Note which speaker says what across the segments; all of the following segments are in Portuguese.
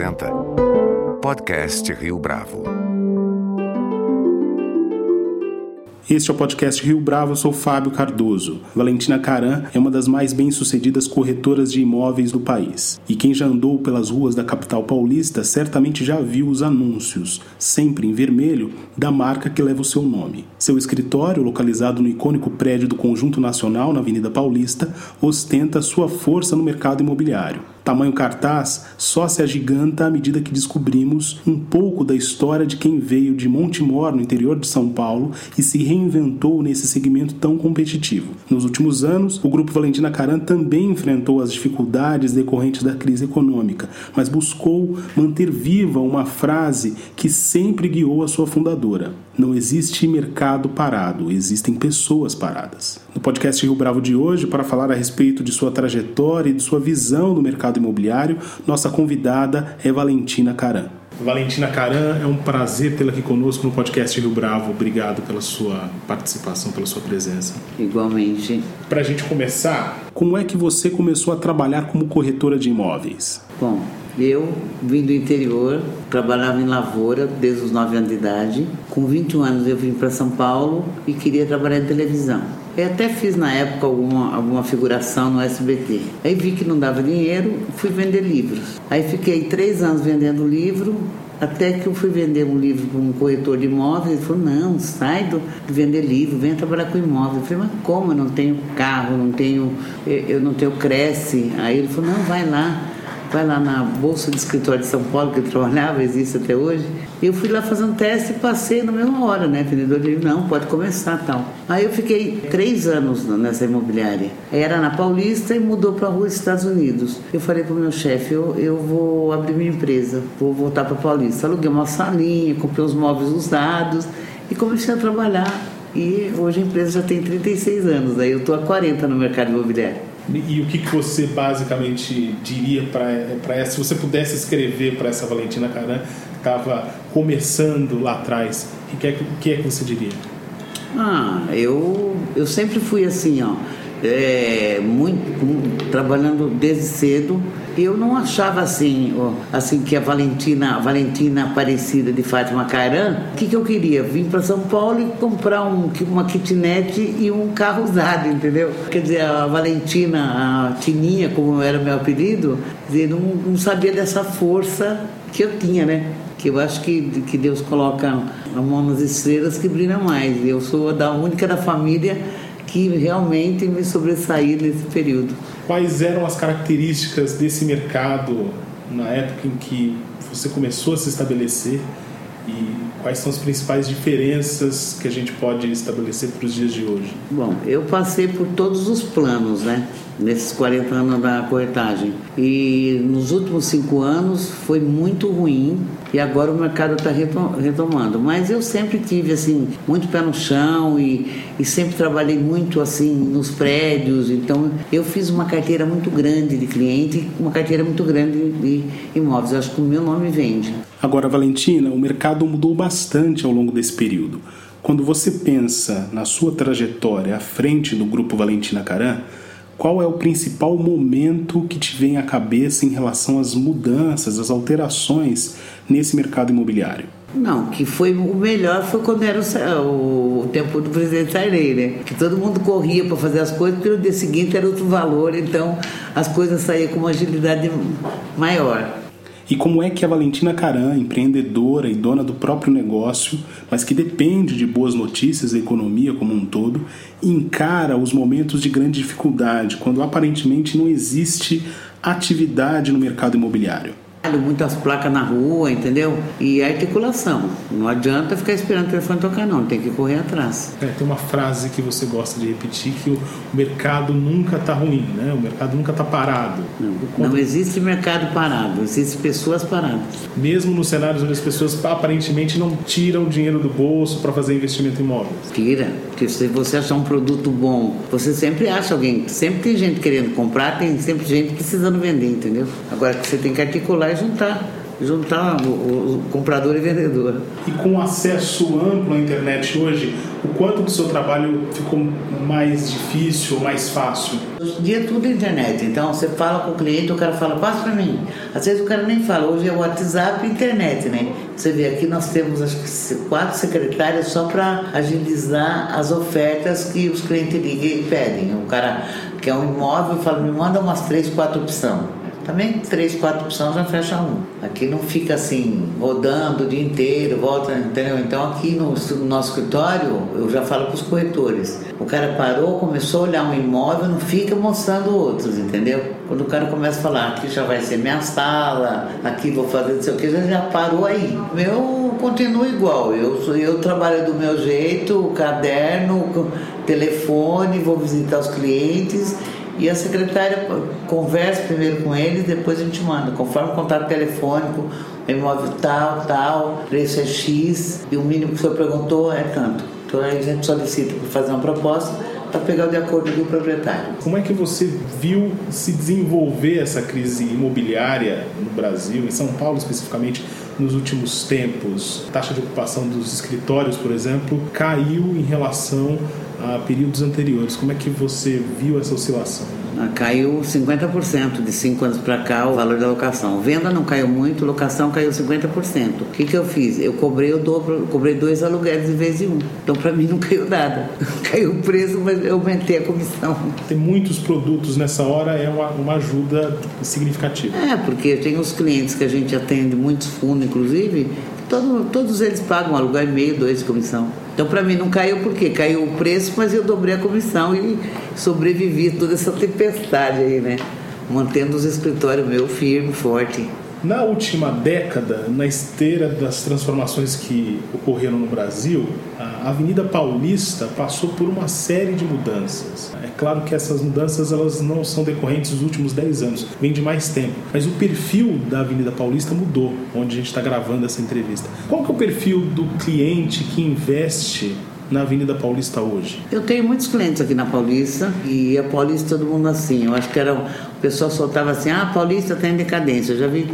Speaker 1: apresenta Podcast Rio Bravo.
Speaker 2: Este é o podcast Rio Bravo, eu sou Fábio Cardoso. Valentina Caran é uma das mais bem-sucedidas corretoras de imóveis do país. E quem já andou pelas ruas da capital paulista certamente já viu os anúncios, sempre em vermelho, da marca que leva o seu nome. Seu escritório, localizado no icônico prédio do Conjunto Nacional na Avenida Paulista, ostenta sua força no mercado imobiliário. Tamanho cartaz só se agiganta à medida que descobrimos um pouco da história de quem veio de Montemor, no interior de São Paulo, e se reinventou nesse segmento tão competitivo. Nos últimos anos, o Grupo Valentina Caran também enfrentou as dificuldades decorrentes da crise econômica, mas buscou manter viva uma frase que sempre guiou a sua fundadora: Não existe mercado parado, existem pessoas paradas. No podcast Rio Bravo de hoje, para falar a respeito de sua trajetória e de sua visão do mercado imobiliário, nossa convidada é Valentina Caran. Valentina Caran, é um prazer tê-la aqui conosco no podcast Rio Bravo. Obrigado pela sua participação, pela sua presença.
Speaker 3: Igualmente.
Speaker 2: Para a gente começar, como é que você começou a trabalhar como corretora de imóveis?
Speaker 3: Bom, eu vim do interior, trabalhava em lavoura desde os 9 anos de idade. Com 21 anos eu vim para São Paulo e queria trabalhar em televisão. Eu até fiz na época alguma, alguma figuração no SBT. Aí vi que não dava dinheiro, fui vender livros. Aí fiquei três anos vendendo livro, até que eu fui vender um livro para um corretor de imóveis, ele falou, não, sai do, de vender livro, venha trabalhar com imóvel. Eu falei, mas como? Eu não tenho carro, não tenho, eu não tenho Cresce. Aí ele falou, não, vai lá vai lá na Bolsa de Escritório de São Paulo, que eu trabalhava, existe até hoje. Eu fui lá fazer um teste e passei na mesma hora, né? Vendedor de não, pode começar tal. Aí eu fiquei três anos nessa imobiliária. Era na Paulista e mudou para a rua Estados Unidos. Eu falei para o meu chefe, eu, eu vou abrir minha empresa, vou voltar para Paulista. Aluguei uma salinha, comprei os móveis usados e comecei a trabalhar. E hoje a empresa já tem 36 anos, aí eu estou há 40 no mercado imobiliário.
Speaker 2: E o que, que você basicamente diria para essa, se você pudesse escrever para essa Valentina Caran que estava começando lá atrás, o que, é, o que é que você diria?
Speaker 3: Ah, eu, eu sempre fui assim, ó é, muito trabalhando desde cedo. Eu não achava assim, assim que a Valentina, a Valentina Aparecida de Fátima Caran, o que, que eu queria? Vim para São Paulo e comprar um, uma kitnet e um carro usado, entendeu? Quer dizer, a Valentina, a Tininha, como era meu apelido, dizer, não, não sabia dessa força que eu tinha, né? que eu acho que, que Deus coloca a mão nas estrelas que brilha mais. Eu sou da única da família que realmente me sobressair nesse período.
Speaker 2: Quais eram as características desse mercado na época em que você começou a se estabelecer e quais são as principais diferenças que a gente pode estabelecer para os dias de hoje?
Speaker 3: Bom, eu passei por todos os planos, né? Nesses 40 anos da corretagem. E nos últimos cinco anos foi muito ruim e agora o mercado está retomando. Mas eu sempre tive, assim, muito pé no chão e, e sempre trabalhei muito, assim, nos prédios. Então eu fiz uma carteira muito grande de cliente uma carteira muito grande de imóveis. Eu acho que o meu nome vende.
Speaker 2: Agora, Valentina, o mercado mudou bastante ao longo desse período. Quando você pensa na sua trajetória à frente do grupo Valentina Caran, qual é o principal momento que te vem à cabeça em relação às mudanças, às alterações nesse mercado imobiliário?
Speaker 3: Não, que foi o melhor foi quando era o, o tempo do presidente Sarney, né? Que todo mundo corria para fazer as coisas, porque no dia seguinte era outro valor, então as coisas saíam com uma agilidade maior.
Speaker 2: E como é que a Valentina Caran, empreendedora e dona do próprio negócio, mas que depende de boas notícias da economia como um todo, encara os momentos de grande dificuldade, quando aparentemente não existe atividade no mercado imobiliário?
Speaker 3: Muitas placas na rua, entendeu? E articulação. Não adianta ficar esperando o telefone tocar, não. Tem que correr atrás.
Speaker 2: É, tem uma frase que você gosta de repetir que o mercado nunca está ruim, né? O mercado nunca está parado.
Speaker 3: Não, não existe mercado parado, existem pessoas paradas.
Speaker 2: Mesmo nos cenários onde as pessoas aparentemente não tiram dinheiro do bolso para fazer investimento em imóveis.
Speaker 3: Tira, porque se você achar um produto bom, você sempre acha alguém, sempre tem gente querendo comprar, tem sempre gente precisando vender, entendeu? Agora que você tem que articular vai juntar juntar o, o comprador e vendedor.
Speaker 2: E com acesso amplo à internet hoje, o quanto do seu trabalho ficou mais difícil, mais fácil?
Speaker 3: Hoje em dia é tudo internet, então você fala com o cliente, o cara fala, passa para mim. Às vezes o cara nem fala, hoje é WhatsApp e internet, né? Você vê aqui nós temos acho que quatro secretárias só para agilizar as ofertas que os clientes ligam e pedem. O cara quer um imóvel e fala, me manda umas três, quatro opções. Também três, quatro opções já fecha um. Aqui não fica assim, rodando o dia inteiro, volta, entendeu? Então aqui no, no nosso escritório, eu já falo para os corretores. O cara parou, começou a olhar um imóvel, não fica mostrando outros, entendeu? Quando o cara começa a falar, aqui já vai ser minha sala, aqui vou fazer não sei o que, já, parou aí. Meu continua igual, eu, eu trabalho do meu jeito, caderno, telefone, vou visitar os clientes e a secretária conversa primeiro com eles, depois a gente manda, conforme o contato telefônico, imóvel tal, tal, preço é X, e o mínimo que o senhor perguntou é tanto. Então aí a gente solicita para fazer uma proposta para pegar de acordo do proprietário.
Speaker 2: Como é que você viu se desenvolver essa crise imobiliária no Brasil, em São Paulo especificamente, nos últimos tempos? A taxa de ocupação dos escritórios, por exemplo, caiu em relação a períodos anteriores. Como é que você viu essa oscilação?
Speaker 3: Ah, caiu 50% de 5 anos para cá o valor da locação. Venda não caiu muito, locação caiu 50%. O que, que eu fiz? Eu cobrei o dobro, cobrei dois aluguéis em vez de um. Então para mim não caiu nada. caiu o preço, mas eu aumentei a comissão.
Speaker 2: Tem muitos produtos nessa hora, é uma, uma ajuda significativa.
Speaker 3: É, porque tem os clientes que a gente atende, muitos fundos inclusive, todo, todos eles pagam aluguel e meio, dois de comissão. Então, para mim, não caiu porque caiu o preço, mas eu dobrei a comissão e sobrevivi toda essa tempestade aí, né? Mantendo os escritórios meu firme, forte.
Speaker 2: Na última década, na esteira das transformações que ocorreram no Brasil, a Avenida Paulista passou por uma série de mudanças. É claro que essas mudanças elas não são decorrentes dos últimos 10 anos, vem de mais tempo. Mas o perfil da Avenida Paulista mudou, onde a gente está gravando essa entrevista. Qual que é o perfil do cliente que investe na Avenida Paulista hoje?
Speaker 3: Eu tenho muitos clientes aqui na Paulista e a Paulista todo mundo assim. Eu acho que era o pessoal soltava assim, ah, Paulista está em decadência. Eu já vi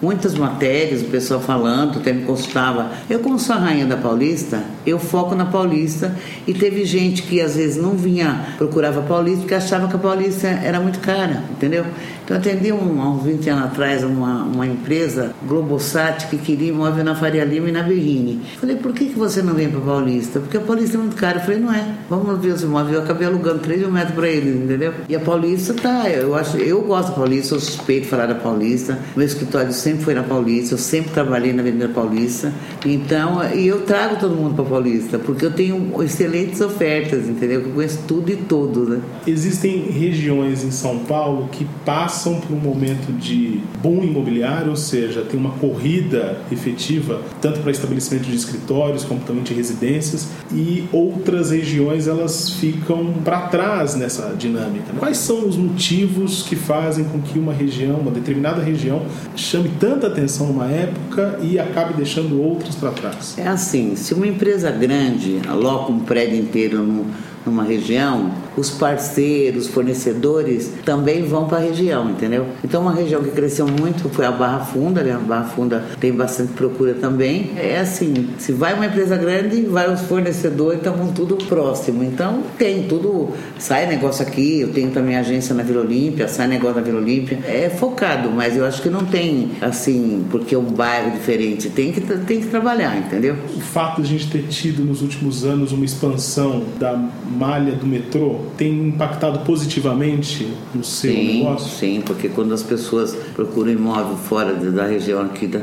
Speaker 3: muitas matérias, o pessoal falando, até me consultava. Eu, como sou a rainha da Paulista, eu foco na Paulista e teve gente que às vezes não vinha, procurava Paulista porque achava que a Paulista era muito cara, entendeu? Então eu atendi um, há uns 20 anos atrás uma, uma empresa, Globosat, que queria imóvel na Faria Lima e na Berrini. Falei, por que, que você não vem para Paulista? Porque a Paulista é muito cara. Eu falei, não é. Vamos ver os imóveis. Eu acabei alugando 3 mil metros para eles, entendeu? E a Paulista tá, eu acho eu gosto da Paulista, sou suspeito de falar da Paulista. Meu escritório sempre foi na Paulista, eu sempre trabalhei na Avenida Paulista. Então, e eu trago todo mundo para Paulista, porque eu tenho excelentes ofertas, entendeu? Eu conheço tudo e todos, né?
Speaker 2: Existem regiões em São Paulo que passam por um momento de boom imobiliário, ou seja, tem uma corrida efetiva tanto para estabelecimento de escritórios como também de residências, e outras regiões elas ficam para trás nessa dinâmica. Quais são os motivos que fazem com que uma região, uma determinada região, chame tanta atenção numa época e acabe deixando outras para trás?
Speaker 3: É assim, se uma empresa grande aloca um prédio inteiro numa região, os parceiros, fornecedores também vão para a região, entendeu? Então, uma região que cresceu muito foi a Barra Funda, né? A Barra Funda tem bastante procura também. É assim, se vai uma empresa grande, vai os fornecedores, estão tudo próximo. Então, tem tudo, sai negócio aqui, eu tenho também agência na Vila Olímpia, sai negócio na Vila Olímpia. É focado, mas eu acho que não tem, assim, porque é um bairro diferente, tem que, tem que trabalhar, entendeu?
Speaker 2: O fato de a gente ter tido nos últimos anos uma expansão da malha do metrô tem impactado positivamente no seu
Speaker 3: sim,
Speaker 2: negócio?
Speaker 3: Sim, porque quando as pessoas procuram imóvel fora da região aqui, da,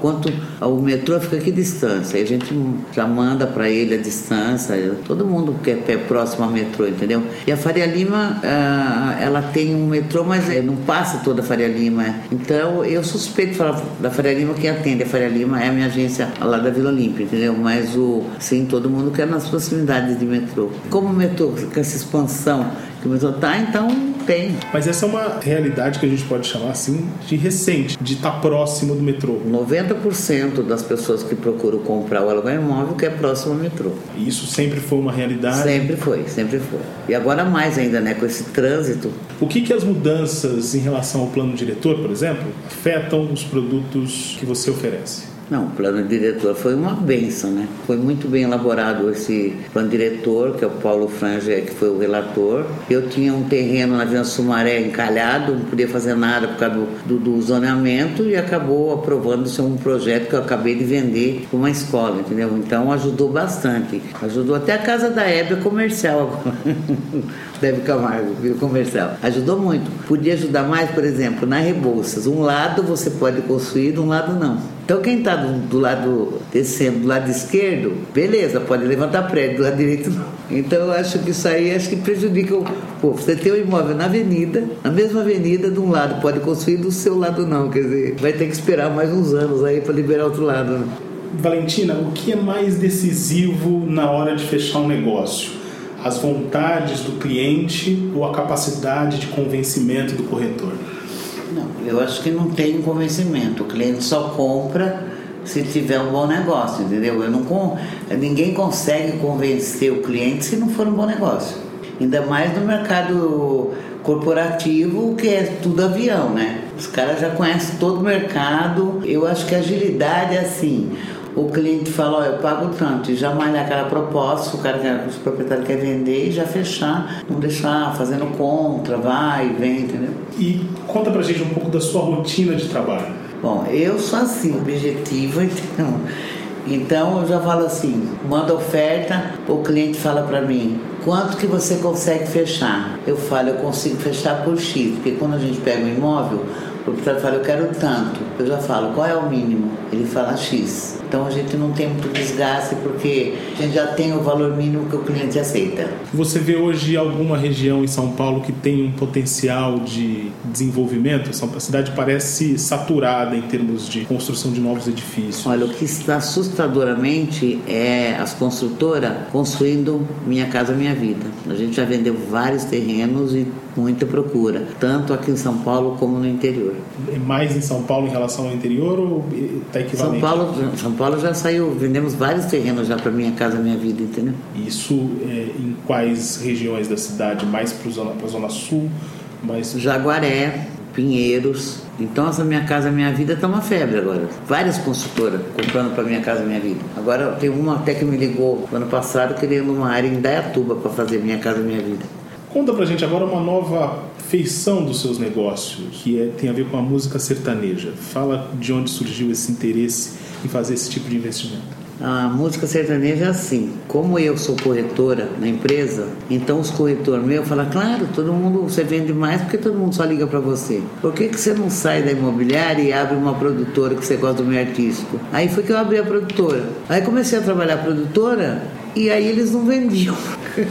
Speaker 3: quanto o metrô fica aqui distância, aí a gente já manda para ele a distância, todo mundo quer pé próximo ao metrô, entendeu? E a Faria Lima, ah, ela tem um metrô, mas é, não passa toda a Faria Lima. Então eu suspeito de falar da Faria Lima, quem atende a Faria Lima é a minha agência lá da Vila Olímpia, entendeu? Mas o, sim, todo mundo quer nas proximidades de metrô como o metrô, com essa expansão que o metrô está, então tem.
Speaker 2: Mas essa é uma realidade que a gente pode chamar assim de recente, de estar próximo do metrô.
Speaker 3: 90% das pessoas que procuram comprar o aluguel imóvel que é próximo ao metrô.
Speaker 2: E isso sempre foi uma realidade?
Speaker 3: Sempre foi, sempre foi. E agora mais ainda, né, com esse trânsito.
Speaker 2: O que, que as mudanças em relação ao plano diretor, por exemplo, afetam os produtos que você oferece?
Speaker 3: Não, o plano diretor foi uma benção, né? Foi muito bem elaborado esse plano diretor, que é o Paulo Franja, que foi o relator. Eu tinha um terreno na Vila Sumaré encalhado, não podia fazer nada por causa do, do, do zoneamento e acabou aprovando-se um projeto que eu acabei de vender para uma escola, entendeu? Então ajudou bastante. Ajudou até a casa da Hebe comercial. Deve Camargo, viu comercial. Ajudou muito. Podia ajudar mais, por exemplo, na Rebouças. Um lado você pode construir, um lado não. Então quem está do, do, lado descendo do lado esquerdo, beleza, pode levantar prédio, do lado direito não. Então eu acho que isso aí acho que prejudica o. Pô, você tem um imóvel na avenida, na mesma avenida, de um lado pode construir, do seu lado não. Quer dizer, vai ter que esperar mais uns anos aí para liberar outro lado. Né?
Speaker 2: Valentina, o que é mais decisivo na hora de fechar um negócio? As vontades do cliente ou a capacidade de convencimento do corretor?
Speaker 3: Não, eu acho que não tem convencimento. O cliente só compra se tiver um bom negócio, entendeu? Eu não, ninguém consegue convencer o cliente se não for um bom negócio. Ainda mais no mercado corporativo, que é tudo avião, né? Os caras já conhecem todo o mercado. Eu acho que a agilidade é assim o cliente fala, ó, eu pago tanto, e já malhar aquela proposta, o cara quer, o proprietário quer vender e já fechar, não deixar fazendo contra, vai, vem, entendeu?
Speaker 2: E conta pra gente um pouco da sua rotina de trabalho.
Speaker 3: Bom, eu sou assim, objetiva, então, então eu já falo assim, manda oferta, o cliente fala para mim, quanto que você consegue fechar? Eu falo, eu consigo fechar por X, porque quando a gente pega um imóvel, o proprietário fala, eu quero tanto. Eu já falo, qual é o mínimo? Ele fala X. Então a gente não tem muito desgaste porque a gente já tem o valor mínimo que o cliente aceita.
Speaker 2: Você vê hoje alguma região em São Paulo que tem um potencial de desenvolvimento? A cidade parece saturada em termos de construção de novos edifícios.
Speaker 3: Olha, o que está assustadoramente é as construtoras construindo Minha Casa Minha Vida. A gente já vendeu vários terrenos e muita procura, tanto aqui em São Paulo como no interior.
Speaker 2: É mais em São Paulo em relação ao interior ou está equivalente?
Speaker 3: São Paulo, São Paulo já saiu, vendemos vários terrenos já para Minha Casa Minha Vida, entendeu?
Speaker 2: Isso é, em quais regiões da cidade? Mais para a zona, zona sul? Mais...
Speaker 3: Jaguaré, Pinheiros. Então essa Minha Casa Minha Vida está uma febre agora. Várias consultoras comprando para Minha Casa Minha Vida. Agora tem uma até que me ligou ano passado querendo uma área em Dayatuba para fazer Minha Casa Minha Vida.
Speaker 2: Conta pra gente agora uma nova feição dos seus negócios, que é, tem a ver com a música sertaneja. Fala de onde surgiu esse interesse em fazer esse tipo de investimento.
Speaker 3: A música sertaneja é assim. Como eu sou corretora na empresa, então os corretores meus falam, claro, todo mundo você vende mais porque todo mundo só liga para você. Por que, que você não sai da imobiliária e abre uma produtora que você gosta do meio artístico? Aí foi que eu abri a produtora. Aí comecei a trabalhar a produtora e aí eles não vendiam.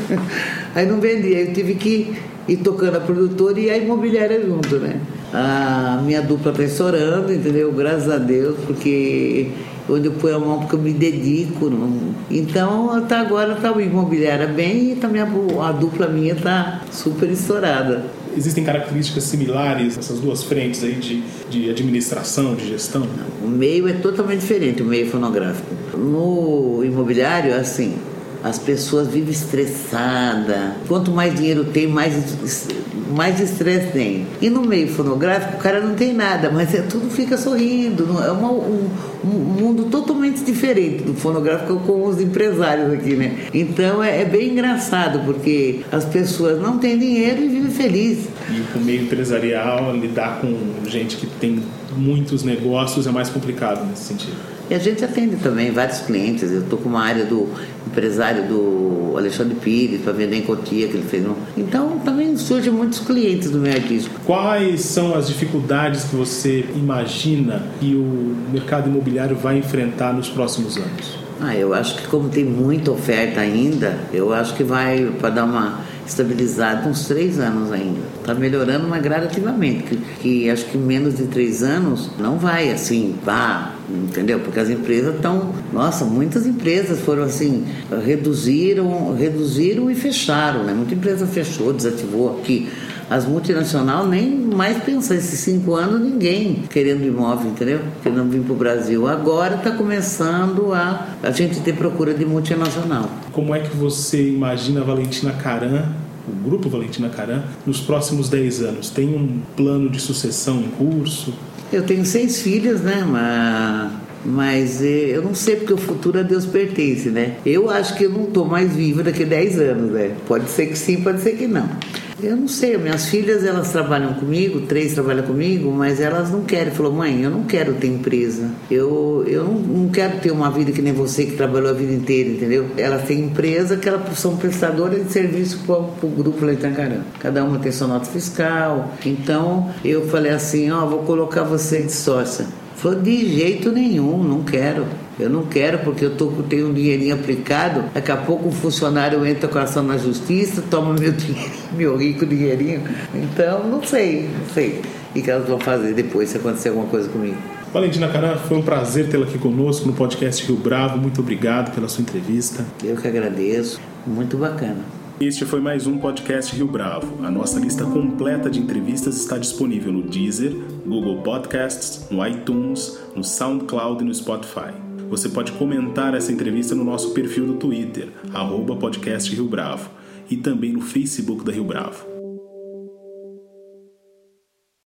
Speaker 3: aí não vendia, eu tive que ir tocando a produtora e a imobiliária junto, né? A minha dupla está estourando, entendeu? Graças a Deus, porque onde eu ponho a mão porque eu me dedico. Então, até agora está o imobiliária bem e também a, a dupla minha está super estourada.
Speaker 2: Existem características similares nessas duas frentes aí de, de administração, de gestão?
Speaker 3: Não, o meio é totalmente diferente, o meio fonográfico. No imobiliário, assim, as pessoas vivem estressadas. Quanto mais dinheiro tem, mais mais estresse tem. E no meio fonográfico, o cara não tem nada, mas é, tudo fica sorrindo. É uma, um, um, mundo totalmente diferente do fonográfico com os empresários aqui, né? Então é, é, bem engraçado, porque as pessoas não têm dinheiro e vivem felizes.
Speaker 2: E o meio empresarial, lidar com gente que tem muitos negócios é mais complicado nesse sentido.
Speaker 3: E a gente atende também vários clientes. Eu estou com uma área do empresário do Alexandre Pires para vender em Cotia que ele fez. Então também surgem muitos clientes do meio artístico.
Speaker 2: Quais são as dificuldades que você imagina que o mercado imobiliário vai enfrentar nos próximos anos?
Speaker 3: Ah, eu acho que como tem muita oferta ainda, eu acho que vai para dar uma estabilizado uns três anos ainda. Está melhorando, mas gradativamente. Que, que acho que menos de três anos não vai assim, pá, entendeu? Porque as empresas estão, nossa, muitas empresas foram assim, reduziram, reduziram e fecharam, né? Muita empresa fechou, desativou aqui. As multinacionais nem mais pensam, esses cinco anos ninguém querendo imóvel, entendeu? Querendo vir para o Brasil. Agora está começando a, a gente ter procura de multinacional.
Speaker 2: Como é que você imagina a Valentina Caran o grupo Valentina Caran nos próximos 10 anos? Tem um plano de sucessão em curso?
Speaker 3: Eu tenho seis filhas, né? Mas, eh, eu não sei porque o futuro a Deus pertence, né? Eu acho que eu não estou mais viva daqui a 10 anos, né? Pode ser que sim, pode ser que não. Eu não sei, minhas filhas elas trabalham comigo, três trabalham comigo, mas elas não querem. Falou, mãe, eu não quero ter empresa. Eu, eu não, não quero ter uma vida que nem você que trabalhou a vida inteira, entendeu? Elas têm empresa que elas são prestadoras de serviço para o grupo Leitacarã. Cada uma tem sua nota fiscal. Então eu falei assim, ó, vou colocar você de sócia. Falou, de jeito nenhum, não quero. Eu não quero porque eu tô, tenho um dinheirinho aplicado. Daqui a pouco um funcionário entra com a ação na justiça, toma meu dinheirinho, meu rico dinheirinho. Então, não sei, não sei o que elas vão fazer depois se acontecer alguma coisa comigo.
Speaker 2: Valentina Caran, foi um prazer tê-la aqui conosco no podcast Rio Bravo. Muito obrigado pela sua entrevista.
Speaker 3: Eu que agradeço. Muito bacana.
Speaker 2: Este foi mais um podcast Rio Bravo. A nossa lista completa de entrevistas está disponível no Deezer, Google Podcasts, no iTunes, no SoundCloud e no Spotify. Você pode comentar essa entrevista no nosso perfil do Twitter, arroba podcast Rio Bravo, e também no Facebook da Rio Bravo.